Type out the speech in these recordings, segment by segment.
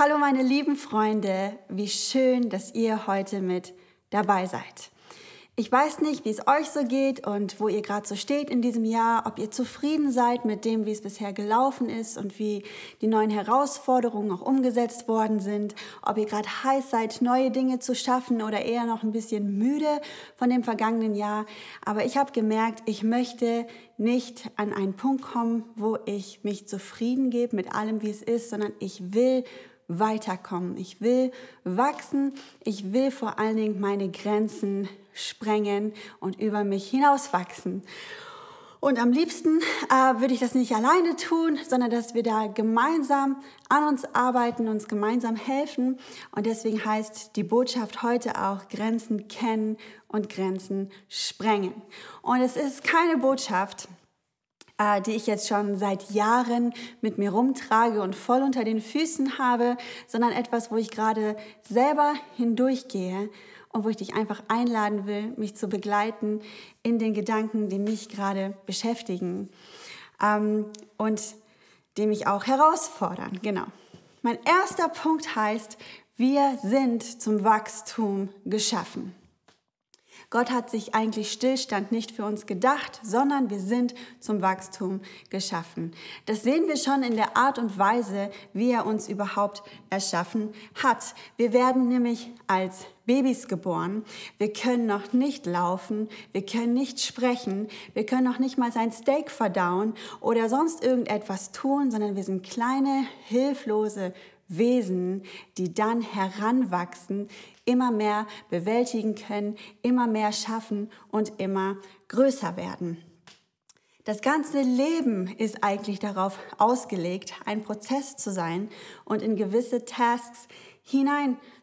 Hallo meine lieben Freunde, wie schön, dass ihr heute mit dabei seid. Ich weiß nicht, wie es euch so geht und wo ihr gerade so steht in diesem Jahr, ob ihr zufrieden seid mit dem, wie es bisher gelaufen ist und wie die neuen Herausforderungen auch umgesetzt worden sind, ob ihr gerade heiß seid, neue Dinge zu schaffen oder eher noch ein bisschen müde von dem vergangenen Jahr. Aber ich habe gemerkt, ich möchte nicht an einen Punkt kommen, wo ich mich zufrieden gebe mit allem, wie es ist, sondern ich will weiterkommen. Ich will wachsen. Ich will vor allen Dingen meine Grenzen sprengen und über mich hinauswachsen. Und am liebsten äh, würde ich das nicht alleine tun, sondern dass wir da gemeinsam an uns arbeiten, uns gemeinsam helfen. Und deswegen heißt die Botschaft heute auch Grenzen kennen und Grenzen sprengen. Und es ist keine Botschaft, äh, die ich jetzt schon seit Jahren mit mir rumtrage und voll unter den Füßen habe, sondern etwas, wo ich gerade selber hindurchgehe und wo ich dich einfach einladen will, mich zu begleiten in den Gedanken, die mich gerade beschäftigen ähm, und die mich auch herausfordern. Genau. Mein erster Punkt heißt, wir sind zum Wachstum geschaffen. Gott hat sich eigentlich Stillstand nicht für uns gedacht, sondern wir sind zum Wachstum geschaffen. Das sehen wir schon in der Art und Weise, wie er uns überhaupt erschaffen hat. Wir werden nämlich als Babys geboren. Wir können noch nicht laufen, wir können nicht sprechen, wir können noch nicht mal sein Steak verdauen oder sonst irgendetwas tun, sondern wir sind kleine, hilflose Wesen, die dann heranwachsen, immer mehr bewältigen können, immer mehr schaffen und immer größer werden. Das ganze Leben ist eigentlich darauf ausgelegt, ein Prozess zu sein und in gewisse Tasks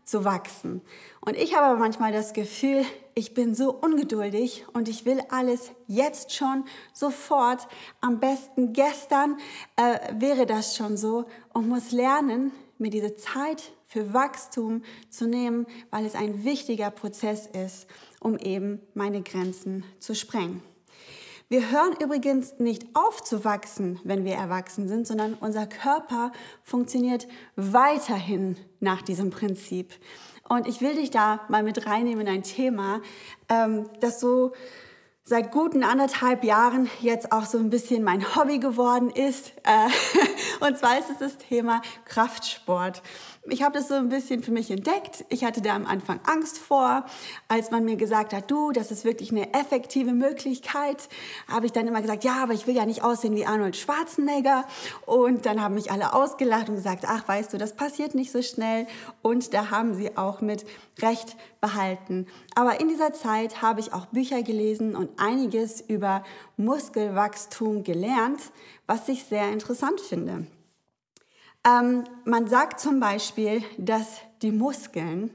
hineinzuwachsen. Und ich habe aber manchmal das Gefühl, ich bin so ungeduldig und ich will alles jetzt schon, sofort, am besten gestern äh, wäre das schon so und muss lernen, mir diese Zeit für Wachstum zu nehmen, weil es ein wichtiger Prozess ist, um eben meine Grenzen zu sprengen. Wir hören übrigens nicht auf zu wachsen, wenn wir erwachsen sind, sondern unser Körper funktioniert weiterhin nach diesem Prinzip. Und ich will dich da mal mit reinnehmen in ein Thema, ähm, das so seit guten anderthalb Jahren jetzt auch so ein bisschen mein Hobby geworden ist. Äh, und zwar ist es das Thema Kraftsport ich habe das so ein bisschen für mich entdeckt. Ich hatte da am Anfang Angst vor, als man mir gesagt hat, du, das ist wirklich eine effektive Möglichkeit, habe ich dann immer gesagt, ja, aber ich will ja nicht aussehen wie Arnold Schwarzenegger. Und dann haben mich alle ausgelacht und gesagt, ach, weißt du, das passiert nicht so schnell. Und da haben sie auch mit Recht behalten. Aber in dieser Zeit habe ich auch Bücher gelesen und einiges über Muskelwachstum gelernt, was ich sehr interessant finde. Ähm, man sagt zum Beispiel, dass die Muskeln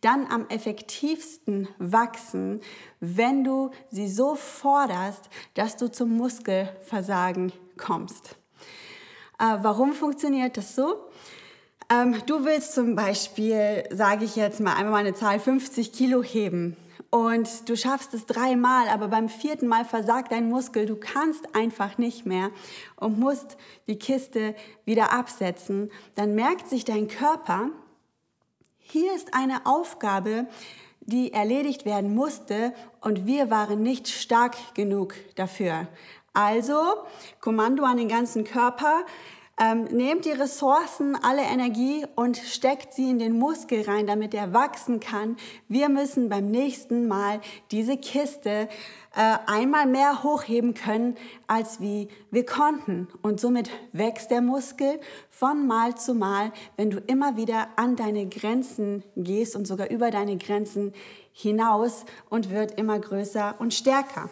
dann am effektivsten wachsen, wenn du sie so forderst, dass du zum Muskelversagen kommst. Äh, warum funktioniert das so? Ähm, du willst zum Beispiel, sage ich jetzt mal einmal mal eine Zahl, 50 Kilo heben und du schaffst es dreimal, aber beim vierten Mal versagt dein Muskel, du kannst einfach nicht mehr und musst die Kiste wieder absetzen, dann merkt sich dein Körper, hier ist eine Aufgabe, die erledigt werden musste und wir waren nicht stark genug dafür. Also, Kommando an den ganzen Körper, ähm, nehmt die Ressourcen, alle Energie und steckt sie in den Muskel rein, damit er wachsen kann. Wir müssen beim nächsten Mal diese Kiste äh, einmal mehr hochheben können, als wie wir konnten. Und somit wächst der Muskel von Mal zu Mal, wenn du immer wieder an deine Grenzen gehst und sogar über deine Grenzen hinaus und wird immer größer und stärker.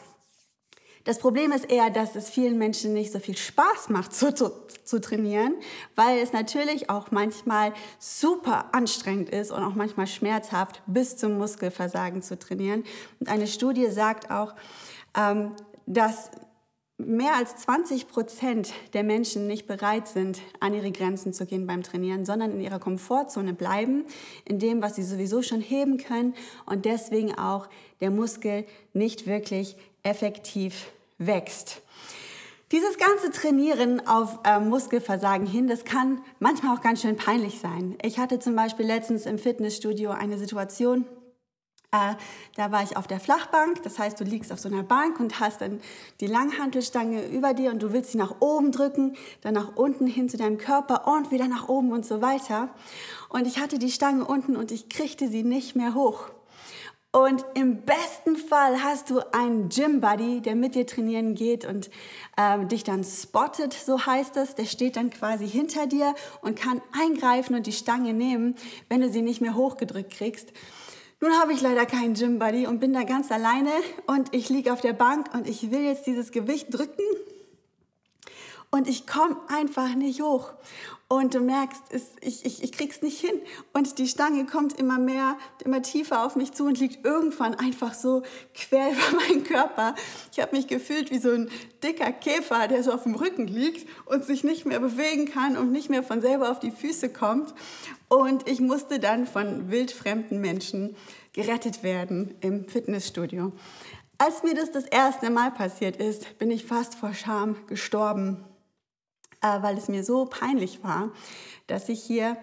Das Problem ist eher, dass es vielen Menschen nicht so viel Spaß macht zu, zu, zu, trainieren, weil es natürlich auch manchmal super anstrengend ist und auch manchmal schmerzhaft bis zum Muskelversagen zu trainieren. Und eine Studie sagt auch, ähm, dass mehr als 20 Prozent der Menschen nicht bereit sind, an ihre Grenzen zu gehen beim Trainieren, sondern in ihrer Komfortzone bleiben, in dem, was sie sowieso schon heben können und deswegen auch der Muskel nicht wirklich effektiv wächst. Dieses ganze Trainieren auf äh, Muskelversagen hin, das kann manchmal auch ganz schön peinlich sein. Ich hatte zum Beispiel letztens im Fitnessstudio eine Situation, äh, da war ich auf der Flachbank, das heißt, du liegst auf so einer Bank und hast dann die Langhantelstange über dir und du willst sie nach oben drücken, dann nach unten hin zu deinem Körper und wieder nach oben und so weiter. Und ich hatte die Stange unten und ich kriegte sie nicht mehr hoch. Und im besten Fall hast du einen Gym-Buddy, der mit dir trainieren geht und äh, dich dann spottet, so heißt es. Der steht dann quasi hinter dir und kann eingreifen und die Stange nehmen, wenn du sie nicht mehr hochgedrückt kriegst. Nun habe ich leider keinen Gym-Buddy und bin da ganz alleine und ich liege auf der Bank und ich will jetzt dieses Gewicht drücken und ich komme einfach nicht hoch. Und du merkst, es, ich, ich, ich krieg's nicht hin. Und die Stange kommt immer mehr, immer tiefer auf mich zu und liegt irgendwann einfach so quer über meinen Körper. Ich habe mich gefühlt wie so ein dicker Käfer, der so auf dem Rücken liegt und sich nicht mehr bewegen kann und nicht mehr von selber auf die Füße kommt. Und ich musste dann von wildfremden Menschen gerettet werden im Fitnessstudio. Als mir das das erste Mal passiert ist, bin ich fast vor Scham gestorben äh, weil es mir so peinlich war, dass ich hier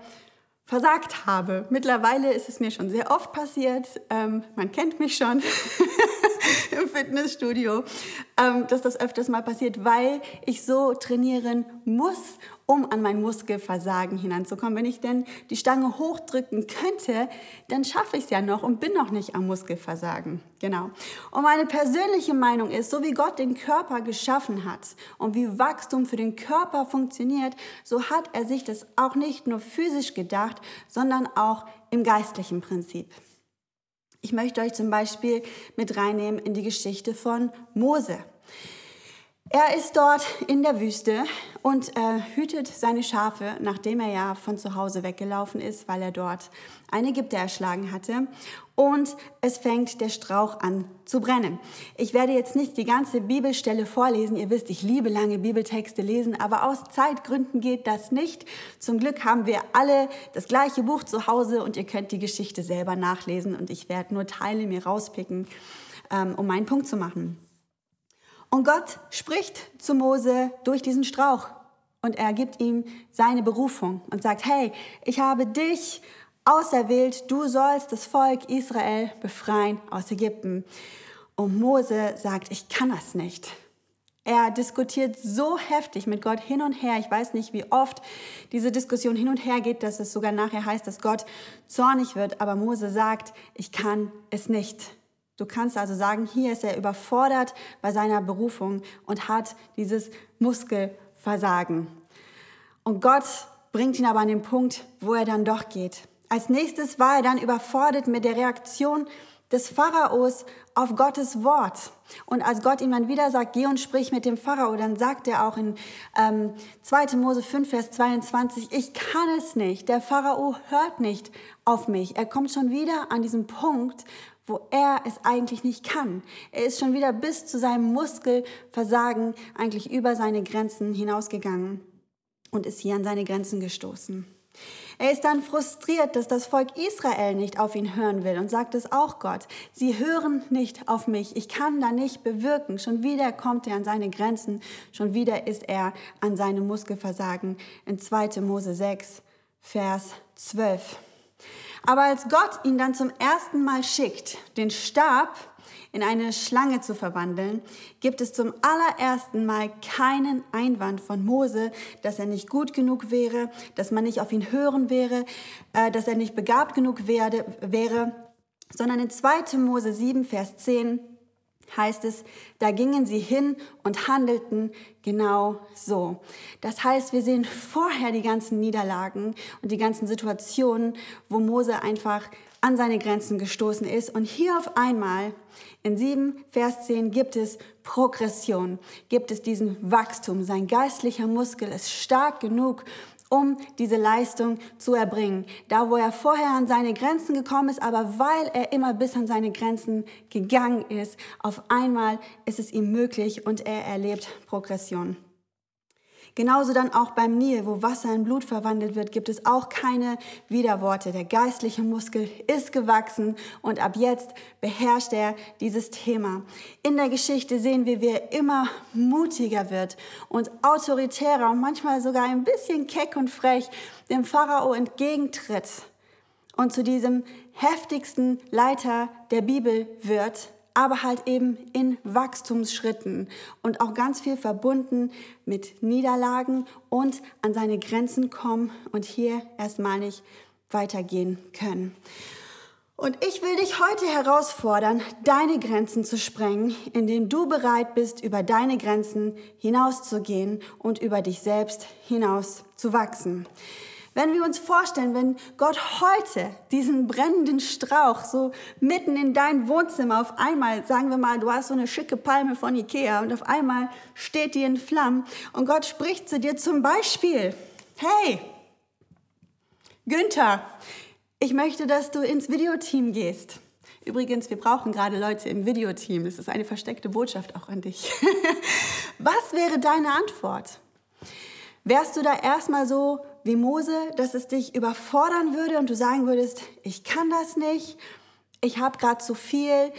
versagt habe. Mittlerweile ist es mir schon sehr oft passiert. Ähm, man kennt mich schon im Fitnessstudio, ähm, dass das öfters mal passiert, weil ich so trainieren muss, um an mein Muskelversagen hinanzukommen. Wenn ich denn die Stange hochdrücken könnte, dann schaffe ich es ja noch und bin noch nicht am Muskelversagen. Genau. Und meine persönliche Meinung ist, so wie Gott den Körper geschaffen hat und wie Wachstum für den Körper funktioniert, so hat er sich das auch nicht nur physisch gedacht, sondern auch im geistlichen Prinzip. Ich möchte euch zum Beispiel mit reinnehmen in die Geschichte von Mose. Er ist dort in der Wüste und äh, hütet seine Schafe, nachdem er ja von zu Hause weggelaufen ist, weil er dort einen Ägypter erschlagen hatte. Und es fängt der Strauch an zu brennen. Ich werde jetzt nicht die ganze Bibelstelle vorlesen. Ihr wisst, ich liebe lange Bibeltexte lesen, aber aus Zeitgründen geht das nicht. Zum Glück haben wir alle das gleiche Buch zu Hause und ihr könnt die Geschichte selber nachlesen und ich werde nur Teile mir rauspicken, ähm, um meinen Punkt zu machen. Und Gott spricht zu Mose durch diesen Strauch und er gibt ihm seine Berufung und sagt, hey, ich habe dich auserwählt, du sollst das Volk Israel befreien aus Ägypten. Und Mose sagt, ich kann das nicht. Er diskutiert so heftig mit Gott hin und her. Ich weiß nicht, wie oft diese Diskussion hin und her geht, dass es sogar nachher heißt, dass Gott zornig wird. Aber Mose sagt, ich kann es nicht. Du kannst also sagen, hier ist er überfordert bei seiner Berufung und hat dieses Muskelversagen. Und Gott bringt ihn aber an den Punkt, wo er dann doch geht. Als nächstes war er dann überfordert mit der Reaktion des Pharaos auf Gottes Wort. Und als Gott ihm dann wieder sagt, geh und sprich mit dem Pharao, dann sagt er auch in ähm, 2. Mose 5, Vers 22, ich kann es nicht. Der Pharao hört nicht auf mich. Er kommt schon wieder an diesen Punkt, wo er es eigentlich nicht kann. Er ist schon wieder bis zu seinem Muskelversagen eigentlich über seine Grenzen hinausgegangen und ist hier an seine Grenzen gestoßen. Er ist dann frustriert, dass das Volk Israel nicht auf ihn hören will und sagt es auch Gott. Sie hören nicht auf mich. Ich kann da nicht bewirken. Schon wieder kommt er an seine Grenzen. Schon wieder ist er an seinem Muskelversagen. In 2. Mose 6, Vers 12. Aber als Gott ihn dann zum ersten Mal schickt, den Stab in eine Schlange zu verwandeln, gibt es zum allerersten Mal keinen Einwand von Mose, dass er nicht gut genug wäre, dass man nicht auf ihn hören wäre, äh, dass er nicht begabt genug werde, wäre, sondern in 2. Mose 7, Vers 10 heißt es, da gingen sie hin und handelten genau so. Das heißt, wir sehen vorher die ganzen Niederlagen und die ganzen Situationen, wo Mose einfach an seine Grenzen gestoßen ist. Und hier auf einmal in 7, Vers 10 gibt es Progression, gibt es diesen Wachstum. Sein geistlicher Muskel ist stark genug, um diese Leistung zu erbringen. Da, wo er vorher an seine Grenzen gekommen ist, aber weil er immer bis an seine Grenzen gegangen ist, auf einmal ist es ihm möglich und er erlebt Progression. Genauso dann auch beim Nil, wo Wasser in Blut verwandelt wird, gibt es auch keine Widerworte. Der geistliche Muskel ist gewachsen und ab jetzt beherrscht er dieses Thema. In der Geschichte sehen wir, wie er immer mutiger wird und autoritärer und manchmal sogar ein bisschen keck und frech dem Pharao entgegentritt und zu diesem heftigsten Leiter der Bibel wird, aber halt eben in Wachstumsschritten und auch ganz viel verbunden mit Niederlagen und an seine Grenzen kommen und hier erstmal nicht weitergehen können. Und ich will dich heute herausfordern, deine Grenzen zu sprengen, indem du bereit bist, über deine Grenzen hinauszugehen und über dich selbst hinaus zu wachsen. Wenn wir uns vorstellen, wenn Gott heute diesen brennenden Strauch so mitten in dein Wohnzimmer auf einmal, sagen wir mal, du hast so eine schicke Palme von Ikea und auf einmal steht die in Flammen und Gott spricht zu dir zum Beispiel, hey, Günther, ich möchte, dass du ins Videoteam gehst. Übrigens, wir brauchen gerade Leute im Videoteam. Das ist eine versteckte Botschaft auch an dich. Was wäre deine Antwort? Wärst du da erstmal so wie Mose, dass es dich überfordern würde und du sagen würdest, ich kann das nicht, ich habe gerade zu viel,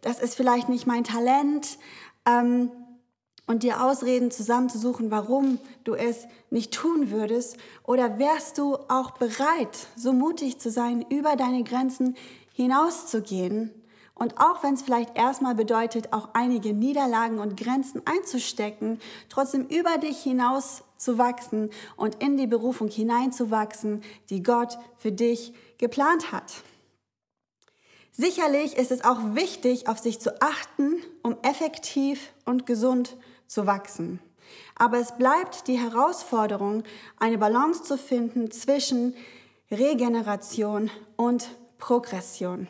das ist vielleicht nicht mein Talent ähm, und dir Ausreden zusammenzusuchen, warum du es nicht tun würdest? Oder wärst du auch bereit, so mutig zu sein, über deine Grenzen hinauszugehen? Und auch wenn es vielleicht erstmal bedeutet, auch einige Niederlagen und Grenzen einzustecken, trotzdem über dich hinaus zu wachsen und in die Berufung hineinzuwachsen, die Gott für dich geplant hat. Sicherlich ist es auch wichtig, auf sich zu achten, um effektiv und gesund zu wachsen. Aber es bleibt die Herausforderung, eine Balance zu finden zwischen Regeneration und Progression.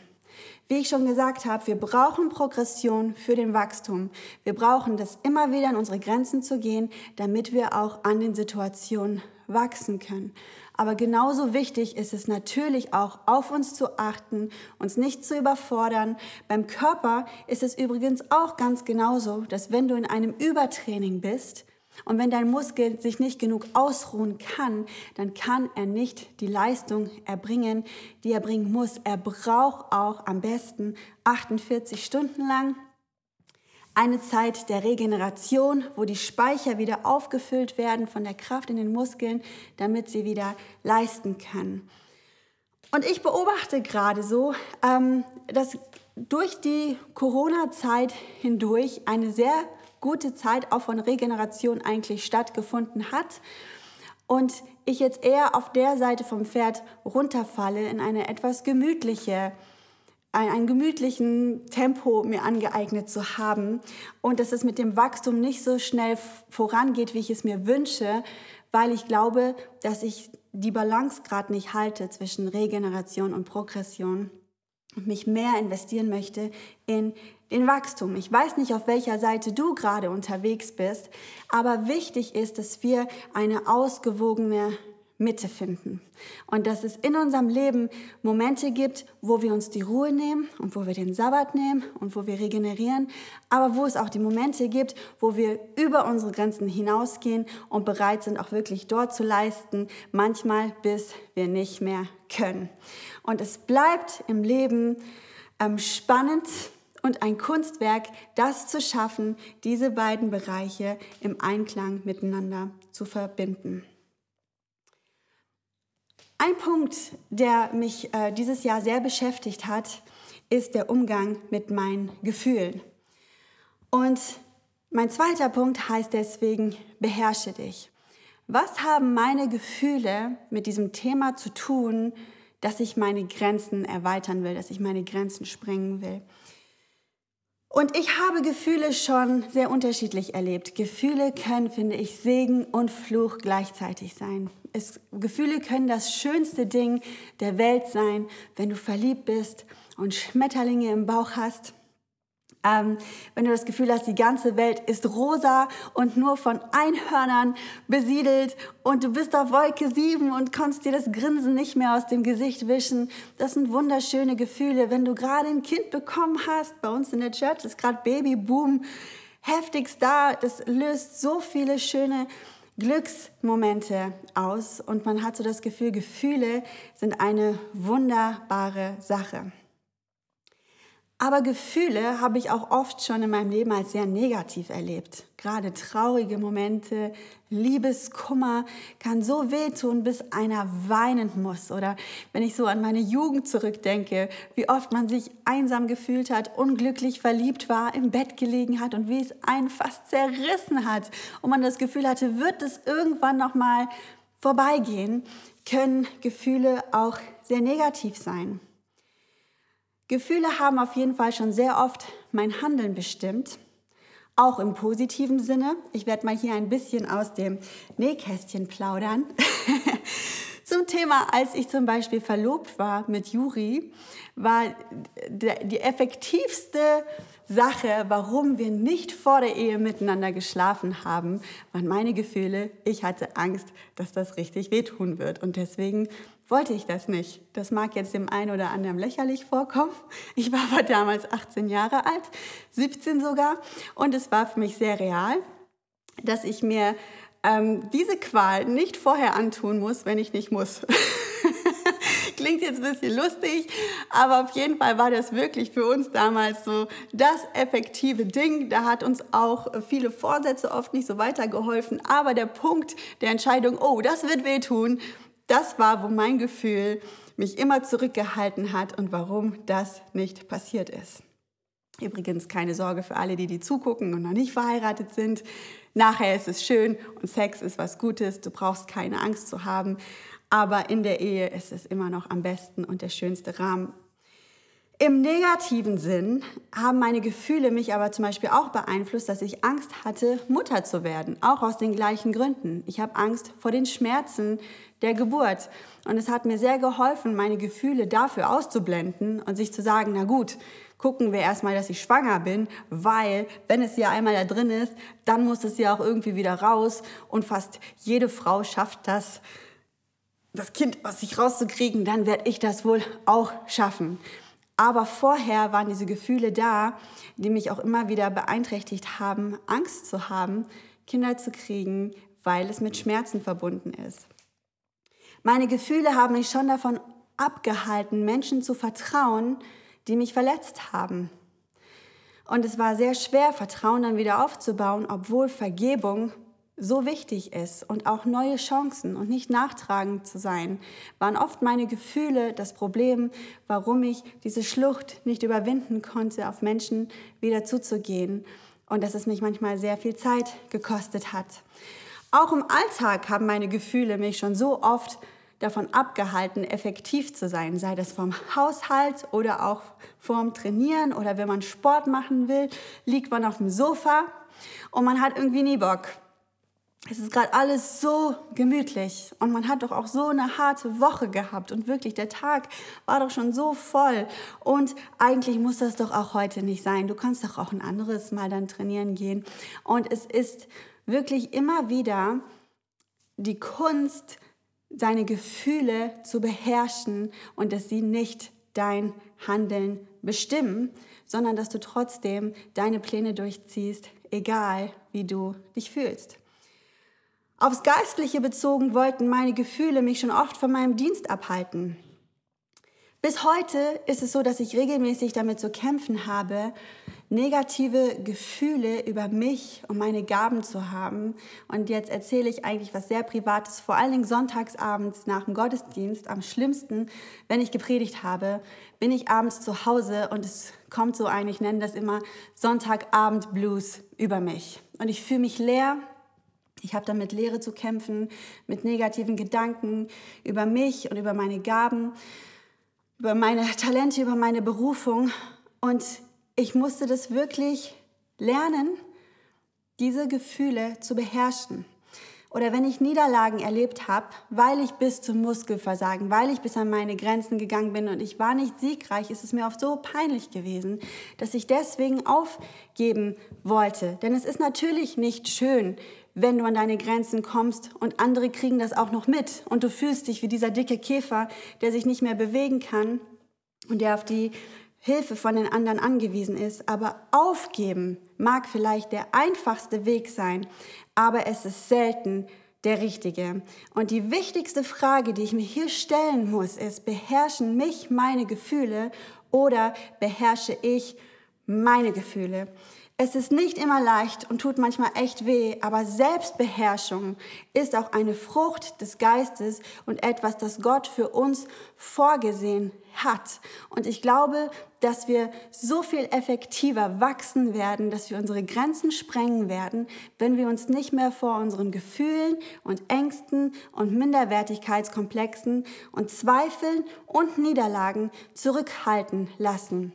Wie ich schon gesagt habe, wir brauchen Progression für den Wachstum. Wir brauchen das immer wieder an unsere Grenzen zu gehen, damit wir auch an den Situationen wachsen können. Aber genauso wichtig ist es natürlich auch, auf uns zu achten, uns nicht zu überfordern. Beim Körper ist es übrigens auch ganz genauso, dass wenn du in einem Übertraining bist, und wenn dein Muskel sich nicht genug ausruhen kann, dann kann er nicht die Leistung erbringen, die er bringen muss. Er braucht auch am besten 48 Stunden lang eine Zeit der Regeneration, wo die Speicher wieder aufgefüllt werden von der Kraft in den Muskeln, damit sie wieder leisten können. Und ich beobachte gerade so, ähm, dass durch die Corona-Zeit hindurch eine sehr gute Zeit auch von Regeneration eigentlich stattgefunden hat und ich jetzt eher auf der Seite vom Pferd runterfalle in eine etwas gemütliche ein, gemütlichen Tempo mir angeeignet zu haben und dass es mit dem Wachstum nicht so schnell vorangeht, wie ich es mir wünsche, weil ich glaube, dass ich die Balance gerade nicht halte zwischen Regeneration und Progression und mich mehr investieren möchte in den Wachstum. Ich weiß nicht, auf welcher Seite du gerade unterwegs bist, aber wichtig ist, dass wir eine ausgewogene Mitte finden. Und dass es in unserem Leben Momente gibt, wo wir uns die Ruhe nehmen und wo wir den Sabbat nehmen und wo wir regenerieren, aber wo es auch die Momente gibt, wo wir über unsere Grenzen hinausgehen und bereit sind, auch wirklich dort zu leisten, manchmal bis wir nicht mehr können. Und es bleibt im Leben ähm, spannend und ein Kunstwerk, das zu schaffen, diese beiden Bereiche im Einklang miteinander zu verbinden. Ein Punkt, der mich äh, dieses Jahr sehr beschäftigt hat, ist der Umgang mit meinen Gefühlen. Und mein zweiter Punkt heißt deswegen, beherrsche dich. Was haben meine Gefühle mit diesem Thema zu tun, dass ich meine Grenzen erweitern will, dass ich meine Grenzen sprengen will? Und ich habe Gefühle schon sehr unterschiedlich erlebt. Gefühle können, finde ich, Segen und Fluch gleichzeitig sein es, Gefühle können das schönste Ding der Welt sein, wenn du verliebt bist und Schmetterlinge im Bauch hast. Ähm, wenn du das Gefühl hast, die ganze Welt ist rosa und nur von Einhörnern besiedelt und du bist auf Wolke 7 und kannst dir das Grinsen nicht mehr aus dem Gesicht wischen. Das sind wunderschöne Gefühle. Wenn du gerade ein Kind bekommen hast, bei uns in der Church ist gerade Babyboom heftigst da. Das löst so viele schöne Glücksmomente aus und man hat so das Gefühl, Gefühle sind eine wunderbare Sache. Aber Gefühle habe ich auch oft schon in meinem Leben als sehr negativ erlebt. Gerade traurige Momente, Liebeskummer kann so wehtun, bis einer weinen muss. Oder wenn ich so an meine Jugend zurückdenke, wie oft man sich einsam gefühlt hat, unglücklich verliebt war, im Bett gelegen hat und wie es einen fast zerrissen hat und man das Gefühl hatte, wird es irgendwann noch mal vorbeigehen, können Gefühle auch sehr negativ sein. Gefühle haben auf jeden Fall schon sehr oft mein Handeln bestimmt, auch im positiven Sinne. Ich werde mal hier ein bisschen aus dem Nähkästchen plaudern. Zum Thema, als ich zum Beispiel verlobt war mit Juri, war die effektivste Sache, warum wir nicht vor der Ehe miteinander geschlafen haben, waren meine Gefühle. Ich hatte Angst, dass das richtig wehtun wird. Und deswegen wollte ich das nicht. Das mag jetzt dem einen oder anderen lächerlich vorkommen. Ich war aber damals 18 Jahre alt, 17 sogar. Und es war für mich sehr real, dass ich mir ähm, diese Qual nicht vorher antun muss, wenn ich nicht muss. Klingt jetzt ein bisschen lustig, aber auf jeden Fall war das wirklich für uns damals so das effektive Ding. Da hat uns auch viele Vorsätze oft nicht so weitergeholfen. Aber der Punkt der Entscheidung, oh, das wird wehtun, das war, wo mein Gefühl mich immer zurückgehalten hat und warum das nicht passiert ist. Übrigens keine Sorge für alle, die die zugucken und noch nicht verheiratet sind. Nachher ist es schön und Sex ist was Gutes. Du brauchst keine Angst zu haben. Aber in der Ehe ist es immer noch am besten und der schönste Rahmen. Im negativen Sinn haben meine Gefühle mich aber zum Beispiel auch beeinflusst, dass ich Angst hatte, Mutter zu werden. Auch aus den gleichen Gründen. Ich habe Angst vor den Schmerzen der Geburt. Und es hat mir sehr geholfen, meine Gefühle dafür auszublenden und sich zu sagen, na gut, gucken wir erstmal, dass ich schwanger bin, weil wenn es ja einmal da drin ist, dann muss es ja auch irgendwie wieder raus. Und fast jede Frau schafft das, das Kind aus sich rauszukriegen, dann werde ich das wohl auch schaffen. Aber vorher waren diese Gefühle da, die mich auch immer wieder beeinträchtigt haben, Angst zu haben, Kinder zu kriegen, weil es mit Schmerzen verbunden ist. Meine Gefühle haben mich schon davon abgehalten, Menschen zu vertrauen, die mich verletzt haben. Und es war sehr schwer, Vertrauen dann wieder aufzubauen, obwohl Vergebung so wichtig ist und auch neue Chancen und nicht nachtragend zu sein, waren oft meine Gefühle das Problem, warum ich diese Schlucht nicht überwinden konnte, auf Menschen wieder zuzugehen und dass es mich manchmal sehr viel Zeit gekostet hat. Auch im Alltag haben meine Gefühle mich schon so oft davon abgehalten, effektiv zu sein, sei das vom Haushalt oder auch vorm Trainieren oder wenn man Sport machen will, liegt man auf dem Sofa und man hat irgendwie nie Bock. Es ist gerade alles so gemütlich und man hat doch auch so eine harte Woche gehabt und wirklich der Tag war doch schon so voll und eigentlich muss das doch auch heute nicht sein. Du kannst doch auch ein anderes Mal dann trainieren gehen und es ist wirklich immer wieder die Kunst, seine Gefühle zu beherrschen und dass sie nicht dein Handeln bestimmen, sondern dass du trotzdem deine Pläne durchziehst, egal wie du dich fühlst. Aufs Geistliche bezogen wollten meine Gefühle mich schon oft von meinem Dienst abhalten. Bis heute ist es so, dass ich regelmäßig damit zu kämpfen habe, negative Gefühle über mich und meine Gaben zu haben. Und jetzt erzähle ich eigentlich was sehr Privates, vor allen Dingen sonntagsabends nach dem Gottesdienst. Am schlimmsten, wenn ich gepredigt habe, bin ich abends zu Hause und es kommt so ein, ich nenne das immer Sonntagabend Blues über mich. Und ich fühle mich leer. Ich habe damit Leere zu kämpfen, mit negativen Gedanken über mich und über meine Gaben über meine Talente, über meine Berufung. Und ich musste das wirklich lernen, diese Gefühle zu beherrschen. Oder wenn ich Niederlagen erlebt habe, weil ich bis zum Muskelversagen, weil ich bis an meine Grenzen gegangen bin und ich war nicht siegreich, ist es mir oft so peinlich gewesen, dass ich deswegen aufgeben wollte. Denn es ist natürlich nicht schön, wenn du an deine Grenzen kommst und andere kriegen das auch noch mit und du fühlst dich wie dieser dicke Käfer, der sich nicht mehr bewegen kann und der auf die Hilfe von den anderen angewiesen ist. Aber aufgeben mag vielleicht der einfachste Weg sein, aber es ist selten der Richtige. Und die wichtigste Frage, die ich mir hier stellen muss, ist, beherrschen mich meine Gefühle oder beherrsche ich meine Gefühle? Es ist nicht immer leicht und tut manchmal echt weh, aber Selbstbeherrschung ist auch eine Frucht des Geistes und etwas, das Gott für uns vorgesehen hat. Und ich glaube, dass wir so viel effektiver wachsen werden, dass wir unsere Grenzen sprengen werden, wenn wir uns nicht mehr vor unseren Gefühlen und Ängsten und Minderwertigkeitskomplexen und Zweifeln und Niederlagen zurückhalten lassen.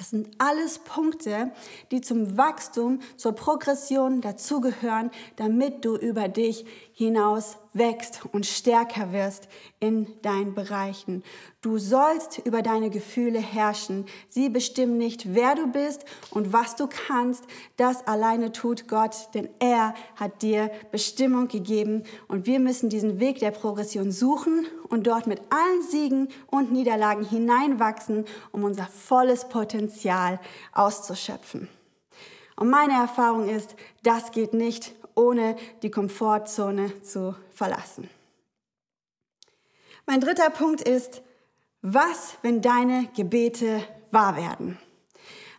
Das sind alles Punkte, die zum Wachstum, zur Progression dazugehören, damit du über dich hinaus wächst und stärker wirst in deinen Bereichen. Du sollst über deine Gefühle herrschen. Sie bestimmen nicht, wer du bist und was du kannst. Das alleine tut Gott, denn er hat dir Bestimmung gegeben und wir müssen diesen Weg der Progression suchen und dort mit allen Siegen und Niederlagen hineinwachsen, um unser volles Potenzial auszuschöpfen. Und meine Erfahrung ist, das geht nicht ohne die Komfortzone zu verlassen. Mein dritter Punkt ist, was, wenn deine Gebete wahr werden?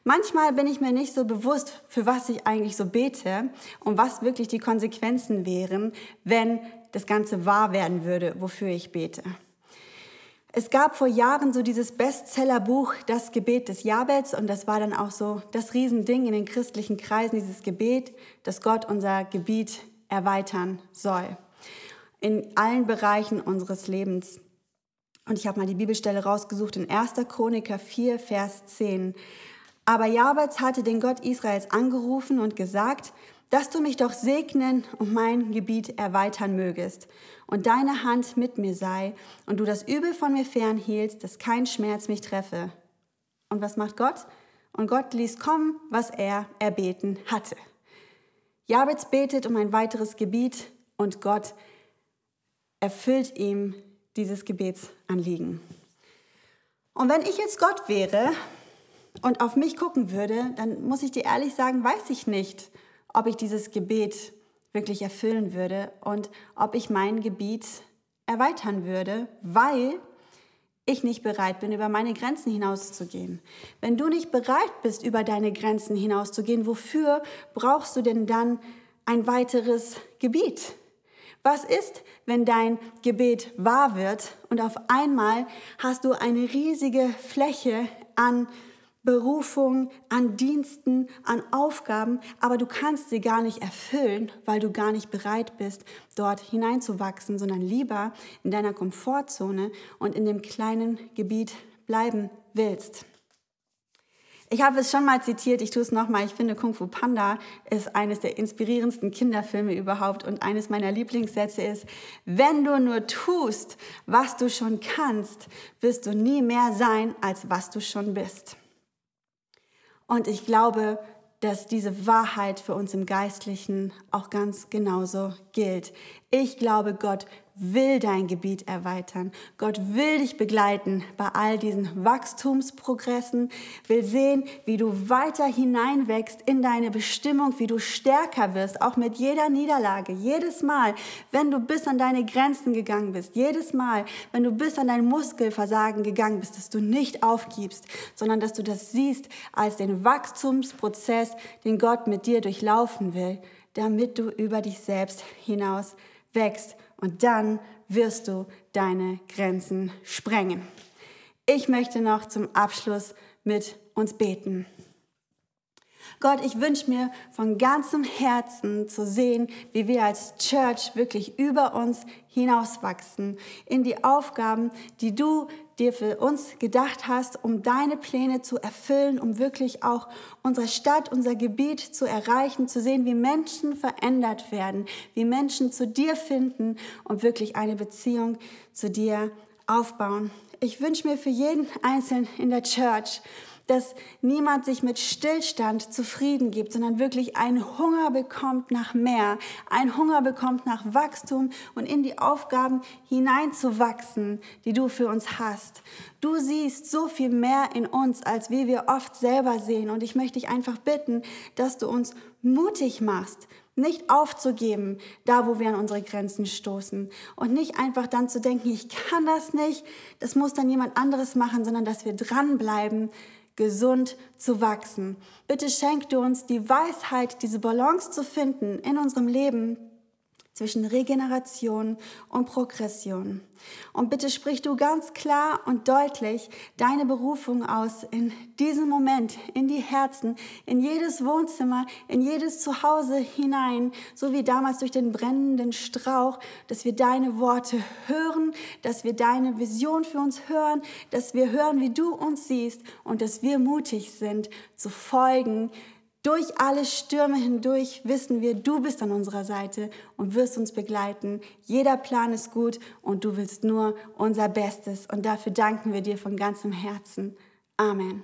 Manchmal bin ich mir nicht so bewusst, für was ich eigentlich so bete und was wirklich die Konsequenzen wären, wenn das Ganze wahr werden würde, wofür ich bete. Es gab vor Jahren so dieses Bestsellerbuch Das Gebet des Jabets und das war dann auch so das Riesending in den christlichen Kreisen, dieses Gebet, dass Gott unser Gebiet erweitern soll. In allen Bereichen unseres Lebens. Und ich habe mal die Bibelstelle rausgesucht in 1. Chroniker 4, Vers 10. Aber Jabez hatte den Gott Israels angerufen und gesagt, dass du mich doch segnen und mein Gebiet erweitern mögest und deine Hand mit mir sei und du das Übel von mir fernhielst, dass kein Schmerz mich treffe. Und was macht Gott? Und Gott ließ kommen, was er erbeten hatte. Jabez betet um ein weiteres Gebiet und Gott erfüllt ihm dieses Gebetsanliegen. Und wenn ich jetzt Gott wäre und auf mich gucken würde, dann muss ich dir ehrlich sagen, weiß ich nicht, ob ich dieses Gebet wirklich erfüllen würde und ob ich mein Gebiet erweitern würde, weil ich nicht bereit bin, über meine Grenzen hinauszugehen. Wenn du nicht bereit bist, über deine Grenzen hinauszugehen, wofür brauchst du denn dann ein weiteres Gebiet? Was ist, wenn dein Gebet wahr wird und auf einmal hast du eine riesige Fläche an Berufung, an Diensten, an Aufgaben, aber du kannst sie gar nicht erfüllen, weil du gar nicht bereit bist, dort hineinzuwachsen, sondern lieber in deiner Komfortzone und in dem kleinen Gebiet bleiben willst. Ich habe es schon mal zitiert, ich tue es nochmal. Ich finde, Kung Fu Panda ist eines der inspirierendsten Kinderfilme überhaupt und eines meiner Lieblingssätze ist, wenn du nur tust, was du schon kannst, wirst du nie mehr sein, als was du schon bist. Und ich glaube, dass diese Wahrheit für uns im Geistlichen auch ganz genauso gilt. Ich glaube, Gott will dein Gebiet erweitern. Gott will dich begleiten bei all diesen Wachstumsprogressen, will sehen, wie du weiter hineinwächst in deine Bestimmung, wie du stärker wirst, auch mit jeder Niederlage. Jedes Mal, wenn du bis an deine Grenzen gegangen bist, jedes Mal, wenn du bis an dein Muskelversagen gegangen bist, dass du nicht aufgibst, sondern dass du das siehst als den Wachstumsprozess, den Gott mit dir durchlaufen will, damit du über dich selbst hinaus wächst und dann wirst du deine Grenzen sprengen. Ich möchte noch zum Abschluss mit uns beten. Gott, ich wünsche mir von ganzem Herzen zu sehen, wie wir als Church wirklich über uns hinauswachsen in die Aufgaben, die du dir für uns gedacht hast, um deine Pläne zu erfüllen, um wirklich auch unsere Stadt, unser Gebiet zu erreichen, zu sehen, wie Menschen verändert werden, wie Menschen zu dir finden und wirklich eine Beziehung zu dir aufbauen. Ich wünsche mir für jeden Einzelnen in der Church, dass niemand sich mit Stillstand zufrieden gibt, sondern wirklich einen Hunger bekommt nach mehr, einen Hunger bekommt nach Wachstum und in die Aufgaben hineinzuwachsen, die du für uns hast. Du siehst so viel mehr in uns, als wie wir oft selber sehen. Und ich möchte dich einfach bitten, dass du uns mutig machst, Nicht aufzugeben, da wo wir an unsere Grenzen stoßen. Und nicht einfach dann zu denken, ich kann das nicht, das muss dann jemand anderes machen, sondern dass wir dranbleiben, gesund zu wachsen. Bitte schenk du uns die Weisheit, diese Balance zu finden in unserem Leben zwischen Regeneration und Progression. Und bitte sprich du ganz klar und deutlich deine Berufung aus in diesem Moment, in die Herzen, in jedes Wohnzimmer, in jedes Zuhause hinein, so wie damals durch den brennenden Strauch, dass wir deine Worte hören, dass wir deine Vision für uns hören, dass wir hören, wie du uns siehst und dass wir mutig sind zu folgen, durch alle Stürme hindurch wissen wir, du bist an unserer Seite und wirst uns begleiten. Jeder Plan ist gut und du willst nur unser Bestes. Und dafür danken wir dir von ganzem Herzen. Amen.